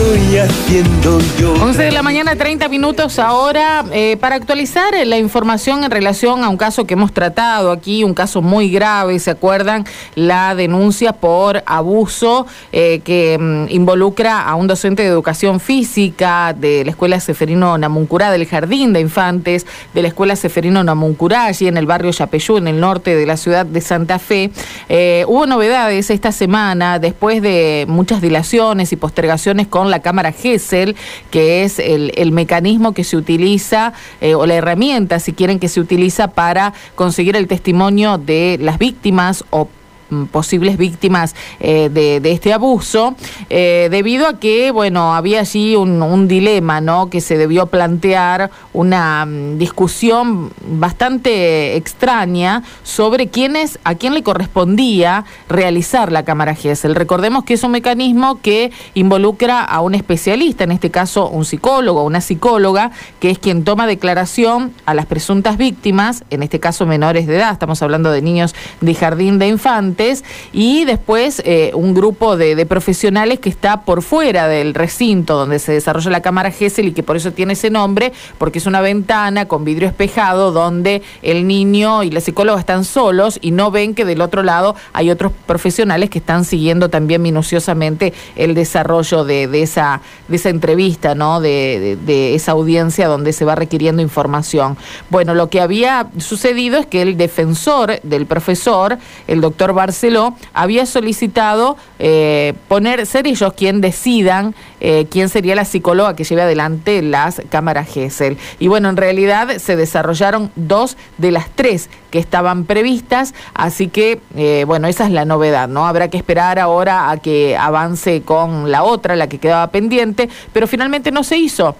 estoy haciendo yo? 11 de la mañana, 30 minutos ahora, eh, para actualizar la información en relación a un caso que hemos tratado aquí, un caso muy grave, ¿se acuerdan? La denuncia por abuso eh, que mm, involucra a un docente de educación física de la Escuela Seferino Namuncurá, del Jardín de Infantes, de la Escuela Seferino Namuncurá, allí en el barrio Yapeyú, en el norte de la ciudad de Santa Fe. Eh, hubo novedades esta semana, después de muchas dilaciones y postergaciones con la cámara GESEL, que es el, mecanismo que se utiliza, eh, o la herramienta, si quieren, que se utiliza para conseguir el testimonio de las víctimas o posibles víctimas eh, de, este abuso, eh, debido a que, bueno, había allí un, dilema, ¿no? Que se debió plantear una mm, discusión bastante extraña sobre quiénes, a quién le correspondía realizar la cámara GESEL. Recordemos que es un mecanismo que involucra a un especialista, en este caso un psicólogo, una psicóloga, que es quien toma declaración a las presuntas víctimas, en este caso menores de edad, estamos hablando de niños de jardín de y después eh, un grupo de, profesionales que está por fuera del recinto donde se desarrolla la cámara GESEL y que por eso tiene ese nombre, porque es una ventana con vidrio espejado donde el niño y la psicóloga están solos y no ven que del otro lado hay otros profesionales que están siguiendo también minuciosamente el desarrollo de, esa, entrevista, ¿no? De, de esa audiencia donde se va requiriendo información. Bueno, lo que había sucedido es que el defensor del profesor, el doctor Bar Había solicitado eh, poner, ser ellos quien decidan eh, quién sería la psicóloga que lleve adelante las cámaras GESEL. Y bueno, en realidad se desarrollaron dos de las tres que estaban previstas, así que eh, bueno, esa es la novedad, ¿no? Habrá que esperar ahora a que avance con la otra, la que quedaba pendiente, pero finalmente no se hizo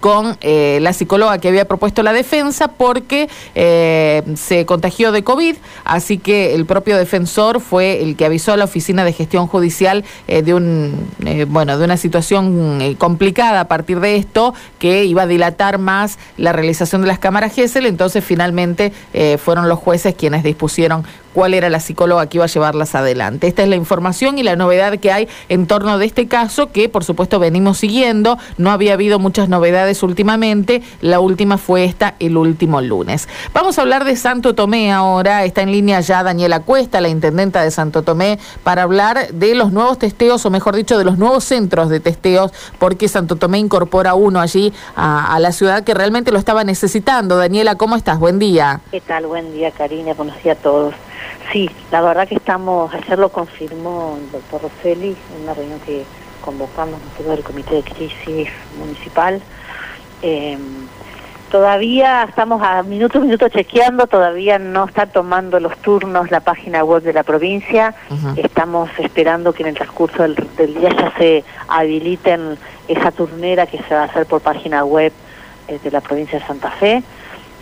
con eh, la psicóloga que había propuesto la defensa porque eh, se contagió de COVID, así que el propio defensor fue el que avisó a la oficina de gestión judicial eh, de un bueno de una situación complicada a partir de esto que iba a dilatar más la realización de las cámaras GESEL, entonces finalmente fueron los jueces quienes dispusieron cuál era la psicóloga que iba a llevarlas adelante. Esta es la información y la novedad que hay en torno de este caso que por supuesto venimos siguiendo, no había habido muchas novedades últimamente. La última fue esta el último lunes. Vamos a hablar de Santo Tomé ahora. Está en línea ya Daniela Cuesta, la intendenta de Santo Tomé, para hablar de los nuevos testeos, o mejor dicho, de los nuevos centros de testeos, porque Santo Tomé incorpora uno allí a, la ciudad que realmente lo estaba necesitando. Daniela, ¿cómo estás? Buen día. ¿Qué tal? Buen día, Karina. Buenos días a todos. Sí, la verdad que estamos, ayer lo confirmó el doctor Rosselli en una reunión que convocamos nosotros del Comité de Crisis Municipal eh, todavía estamos a minuto a minuto chequeando, todavía no está tomando los turnos la página web de la provincia. Estamos esperando que en el transcurso del, día ya se habiliten esa turnera que se va a hacer por página web eh, de la provincia de Santa Fe.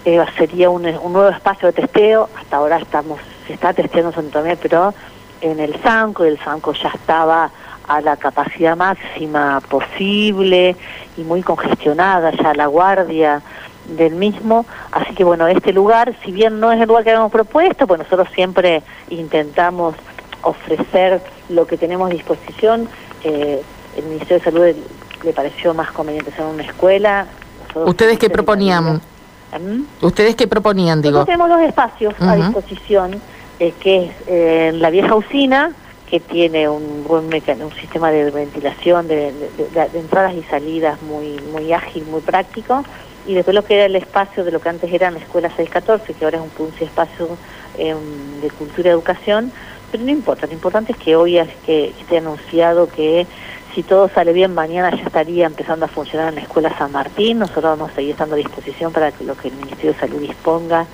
Eh, sería un, nuevo espacio de testeo. Hasta ahora estamos se está testeando Santa Fe, pero en el Sanco, el Sanco ya estaba a la capacidad máxima posible y muy congestionada ya la guardia del mismo, así que bueno, este lugar, si bien no es el lugar que habíamos propuesto, pues nosotros siempre intentamos ofrecer lo que tenemos a disposición, eh, el Ministerio de Salud le pareció más conveniente ser una escuela. ¿Ustedes qué proponían? ¿Mm? ¿Ustedes qué proponían, digo? Nosotros tenemos dos espacios a disposición, eh, que es eh, la vieja usina, que tiene un buen un sistema de ventilación de, entradas y salidas muy muy ágil, muy práctico, y después lo que era el espacio de lo que antes era la escuela 614, que ahora es un, espacio em, de cultura y educación, pero no importa, lo importante es que hoy es que esté anunciado que si todo sale bien, mañana ya estaría empezando a funcionar en la Escuela San Martín. Nosotros vamos a seguir estando a disposición para que lo que el Ministerio de Salud disponga,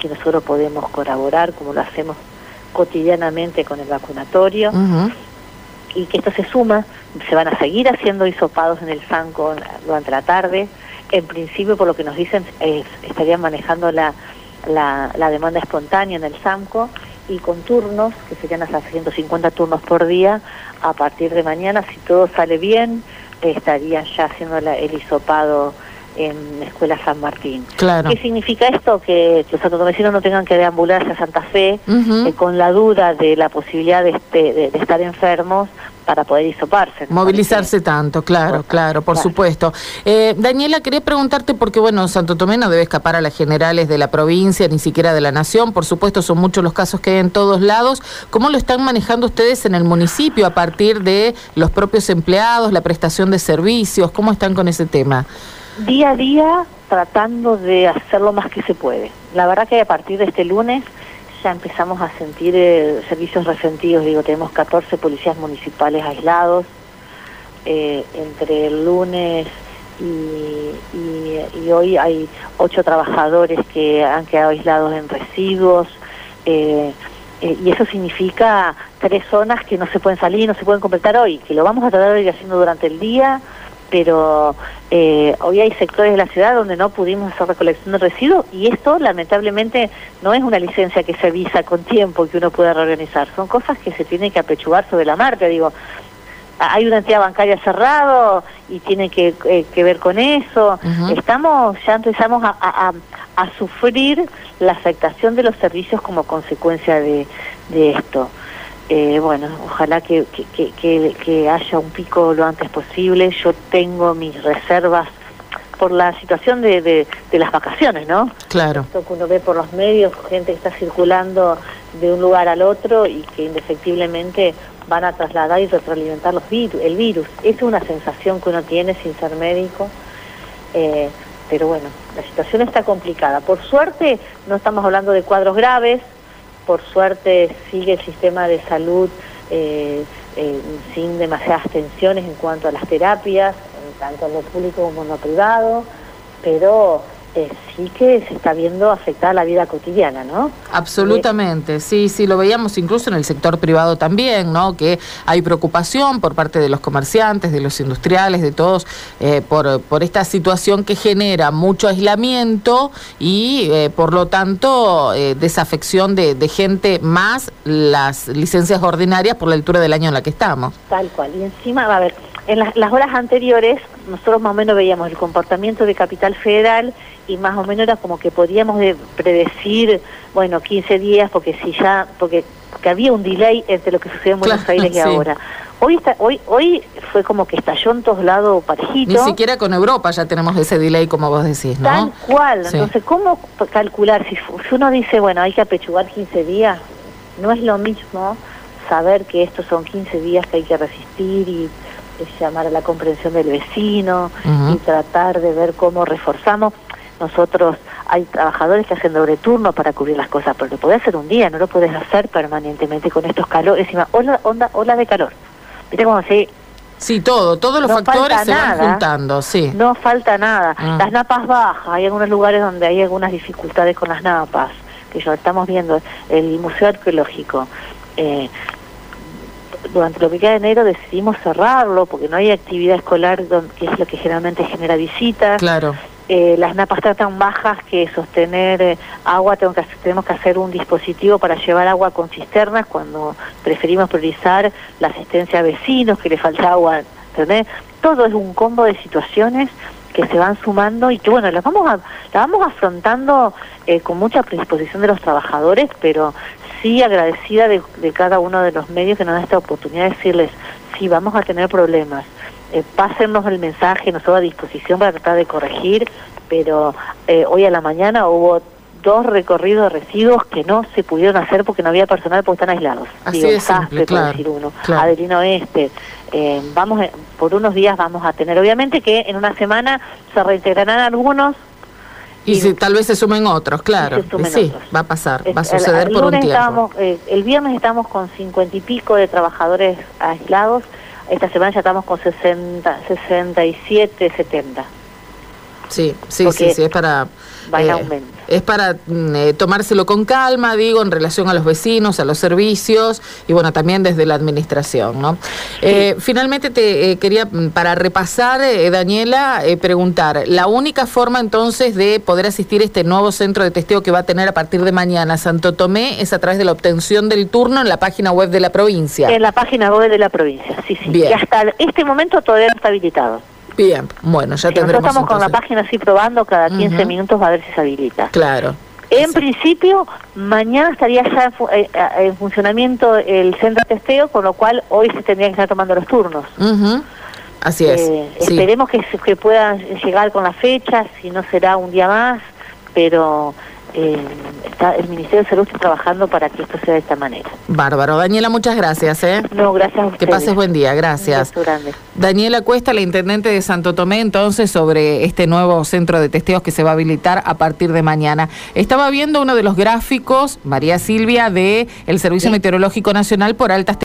que nosotros podemos colaborar, como lo hacemos cotidianamente con el vacunatorio y que esto se suma, se van a seguir haciendo hisopados en el FANCO durante la tarde. En principio, por lo que nos dicen, estarían manejando la, la, demanda espontánea en el SAMCO y con turnos, que serían hasta 150 turnos por día, a partir de mañana, si todo sale bien, estarían ya haciendo el hisopado en la Escuela San Martín. ¿Qué significa esto? Que los santomecinos no tengan que deambularse a Santa Fe eh, con la duda de la posibilidad de, este, de, estar enfermos para poder hisoparse. Movilizarse tanto, claro, claro, por supuesto. Eh, Daniela, quería preguntarte, porque bueno, Santo Tomé no debe escapar a las generales de la provincia, ni siquiera de la nación, por supuesto son muchos los casos que hay en todos lados. ¿Cómo lo están manejando ustedes en el municipio a partir de los propios empleados, la prestación de servicios? ¿Cómo están con ese tema? Día a día tratando de hacer lo más que se puede. La verdad que a partir de este lunes ya empezamos a sentir eh, servicios resentidos, digo, tenemos 14 policías municipales aislados, eh, entre el lunes y, hoy hay ocho trabajadores que han quedado aislados en residuos, eh, y eso significa tres zonas que no se pueden salir, no se pueden completar hoy, que lo vamos a tratar de ir haciendo durante el día, pero eh, hoy hay sectores de la ciudad donde no pudimos hacer recolección de residuos y esto lamentablemente no es una licencia que se avisa con tiempo que uno pueda reorganizar, son cosas que se tienen que apechugar sobre la marca, digo, hay una entidad bancaria cerrado y tiene que, eh, ver con eso, estamos, ya empezamos a, sufrir la afectación de los servicios como consecuencia de esto. Eh, bueno, ojalá que, que, haya un pico lo antes posible. Yo tengo mis reservas por la situación de, de, las vacaciones, ¿no? Claro. Esto que uno ve por los medios, gente que está circulando de un lugar al otro y que indefectiblemente van a trasladar y retroalimentar los virus, el virus. Es una sensación que uno tiene sin ser médico. Eh, pero bueno, la situación está complicada. Por suerte no estamos hablando de cuadros graves, por suerte sigue el sistema de salud eh, eh, sin demasiadas tensiones en cuanto a las terapias, tanto en lo público como en lo privado, pero eh, sí que se está viendo afectada la vida cotidiana, ¿no? Absolutamente, sí, sí, lo veíamos incluso en el sector privado también, ¿no? Que hay preocupación por parte de los comerciantes, de los industriales, de todos, eh, por, por esta situación que genera mucho aislamiento y, eh, por lo tanto, desafección de, de gente más las licencias ordinarias por la altura del año en la que estamos. Tal cual, y encima, a ver, en las, las horas anteriores nosotros más o menos veíamos el comportamiento de Capital Federal y más o menos era como que podíamos predecir, bueno, 15 días, porque si ya, porque que había un delay entre lo que sucedió en Buenos Aires y ahora. Hoy está, hoy, hoy fue como que estalló en todos lados parejito. Ni siquiera con Europa ya tenemos ese delay, como vos decís, ¿no? Tal cual. Entonces, ¿cómo calcular? Si, si uno dice, bueno, hay que apechugar 15 días, no es lo mismo saber que estos son 15 días que hay que resistir y llamar a la comprensión del vecino y tratar de ver cómo reforzamos. Nosotros hay trabajadores que hacen doble turno para cubrir las cosas, pero lo podés hacer un día, no lo puedes hacer permanentemente con estos calores. Encima, ola, onda, ola de calor. ¿Viste cómo así? Sí, todo, todos los factores se van juntando, sí. No falta nada. Ah. Las napas bajas, hay algunos lugares donde hay algunas dificultades con las napas, que ya estamos viendo, el Museo Arqueológico. Eh, durante lo que queda de enero decidimos cerrarlo porque no hay actividad escolar, que es lo que generalmente genera visitas. Claro. Eh, las napas están tan bajas que sostener eh, agua tengo que, tenemos que hacer un dispositivo para llevar agua con cisternas cuando preferimos priorizar la asistencia a vecinos que le falta agua. ¿entendés? Todo es un combo de situaciones que se van sumando y que bueno, las vamos, a, las vamos afrontando eh, con mucha predisposición de los trabajadores, pero sí agradecida de, cada uno de los medios que nos da esta oportunidad de decirles, sí, vamos a tener problemas, eh, pásennos el mensaje, nosotros a disposición para tratar de corregir, pero eh, hoy a la mañana hubo dos recorridos de residuos que no se pudieron hacer porque no había personal porque están aislados. Así es simple, claro, decir uno, Adelino Este. Eh, vamos, por unos días vamos a tener, obviamente que en una semana se reintegrarán algunos, y, si, tal vez se sumen otros, claro. sí, va a pasar, va a suceder por un tiempo. Eh, el viernes estamos con cincuenta y pico de trabajadores aislados. Esta semana ya estamos con 60, 67, 70. Sí, sí, sí, sí, es para eh, es para mm, eh, tomárselo con calma, digo, en relación a los vecinos, a los servicios y bueno, también desde la administración, ¿no? Eh, finalmente te quería, mm, para repasar, Daniela, preguntar, la única forma entonces de poder asistir a este nuevo centro de testeo que va a tener a partir de mañana Santo Tomé es a través de la obtención del turno en la página web de la provincia. En la página web de la provincia, sí, sí. Bien. Y hasta este momento todavía no está habilitado. Bien, bueno, ya tendremos. Nosotros estamos con la página así probando, cada 15 minutos a ver si se habilita. Claro. En principio, mañana estaría ya en, eh, funcionamiento el centro de testeo, con lo cual hoy se tendrían que estar tomando los turnos. Así es. Esperemos que, que puedan llegar con las fechas, si no será un día más, pero eh, está, el Ministerio de Salud está trabajando para que esto sea de esta manera. Bárbaro. Daniela, muchas gracias. ¿eh? No, gracias a Que pases buen día, gracias. grande. Daniela Cuesta, la intendente de Santo Tomé, entonces, sobre este nuevo centro de testeos que se va a habilitar a partir de mañana. Estaba viendo uno de los gráficos, María Silvia, de el Servicio Meteorológico Nacional por altas